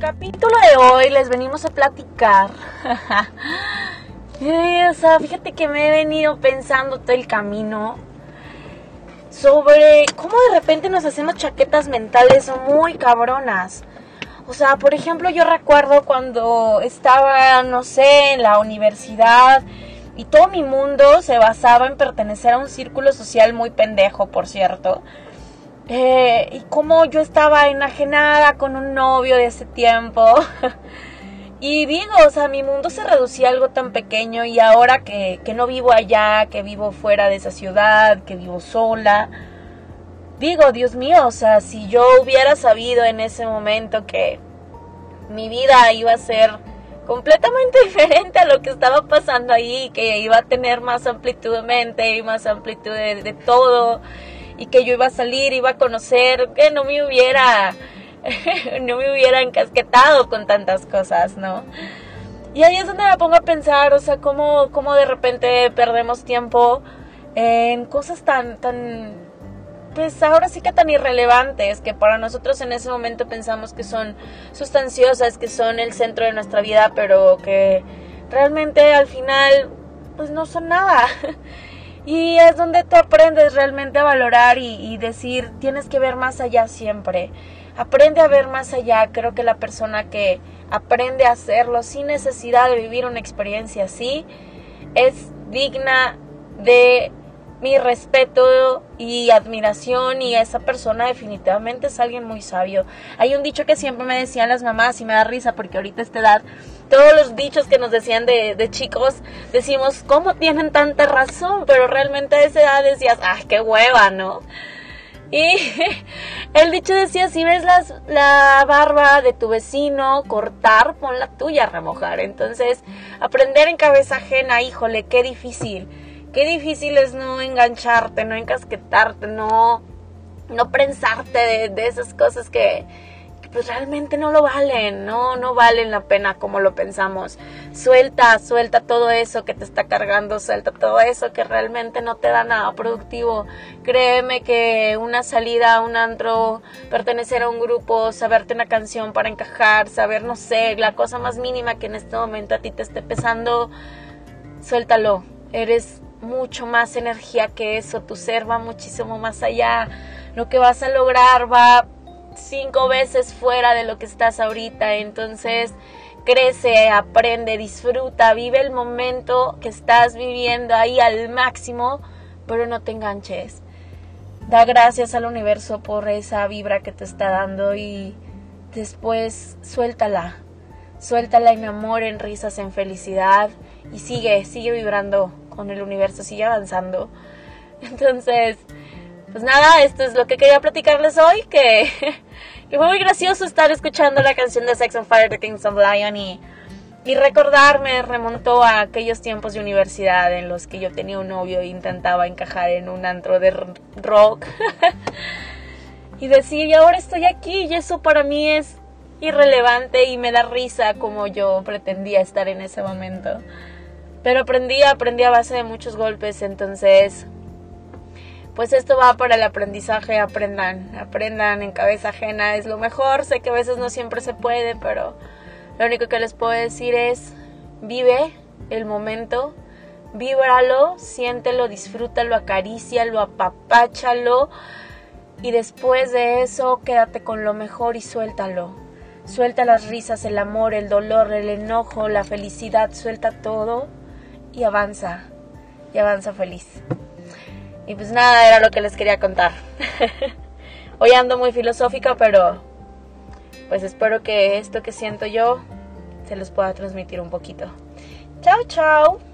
capítulo de hoy les venimos a platicar. o sea, fíjate que me he venido pensando todo el camino sobre cómo de repente nos hacemos chaquetas mentales muy cabronas. O sea, por ejemplo, yo recuerdo cuando estaba, no sé, en la universidad y todo mi mundo se basaba en pertenecer a un círculo social muy pendejo, por cierto. Eh, y como yo estaba enajenada con un novio de ese tiempo. y digo, o sea, mi mundo se reducía a algo tan pequeño y ahora que, que no vivo allá, que vivo fuera de esa ciudad, que vivo sola, digo, Dios mío, o sea, si yo hubiera sabido en ese momento que mi vida iba a ser completamente diferente a lo que estaba pasando ahí, que iba a tener más amplitud de mente y más amplitud de todo y que yo iba a salir, iba a conocer, que no me hubiera, no me hubiera encasquetado con tantas cosas, ¿no? Y ahí es donde me pongo a pensar, o sea, cómo, cómo de repente perdemos tiempo en cosas tan, tan, pues ahora sí que tan irrelevantes, que para nosotros en ese momento pensamos que son sustanciosas, que son el centro de nuestra vida, pero que realmente al final, pues no son nada. Y es donde tú aprendes realmente a valorar y, decir, tienes que ver más allá siempre. Aprende a ver más allá. Creo que la persona que aprende a hacerlo sin necesidad de vivir una experiencia así es digna de mi respeto y admiración y esa persona definitivamente es alguien muy sabio. Hay un dicho que siempre me decían las mamás y me da risa porque ahorita a esta edad todos los dichos que nos decían de, de chicos decimos, ¿cómo tienen tanta razón? Pero realmente a esa edad decías, ¡ay, qué hueva, ¿no? Y el dicho decía, si ves la barba de tu vecino cortar, pon la tuya a remojar. Entonces, aprender en cabeza ajena, híjole, qué difícil Qué difícil es no engancharte, no encasquetarte, no, no prensarte de, esas cosas que, pues realmente no lo valen, no, no valen la pena como lo pensamos. Suelta, suelta todo eso que te está cargando, suelta todo eso que realmente no te da nada productivo. Créeme que una salida un antro, pertenecer a un grupo, saberte una canción para encajar, saber, no sé, la cosa más mínima que en este momento a ti te esté pesando, suéltalo. Eres mucho más energía que eso, tu ser va muchísimo más allá, lo que vas a lograr va cinco veces fuera de lo que estás ahorita, entonces crece, aprende, disfruta, vive el momento que estás viviendo ahí al máximo, pero no te enganches. Da gracias al universo por esa vibra que te está dando y después suéltala. Suéltala en amor, en risas, en felicidad y sigue, sigue vibrando con el universo, sigue avanzando. Entonces, pues nada, esto es lo que quería platicarles hoy, que, fue muy gracioso estar escuchando la canción de Sex on Fire de Kings of Lion y, y recordarme, remontó a aquellos tiempos de universidad en los que yo tenía un novio e intentaba encajar en un antro de rock. y decir, y ahora estoy aquí y eso para mí es irrelevante y me da risa como yo pretendía estar en ese momento. Pero aprendí, aprendí a base de muchos golpes, entonces pues esto va para el aprendizaje, aprendan, aprendan en cabeza ajena, es lo mejor, sé que a veces no siempre se puede, pero lo único que les puedo decir es vive el momento, víbralo, siéntelo, disfrútalo, acarícialo, apapáchalo y después de eso quédate con lo mejor y suéltalo. Suelta las risas, el amor, el dolor, el enojo, la felicidad, suelta todo y avanza, y avanza feliz. Y pues nada, era lo que les quería contar. Hoy ando muy filosófica, pero pues espero que esto que siento yo se los pueda transmitir un poquito. Chao, chao.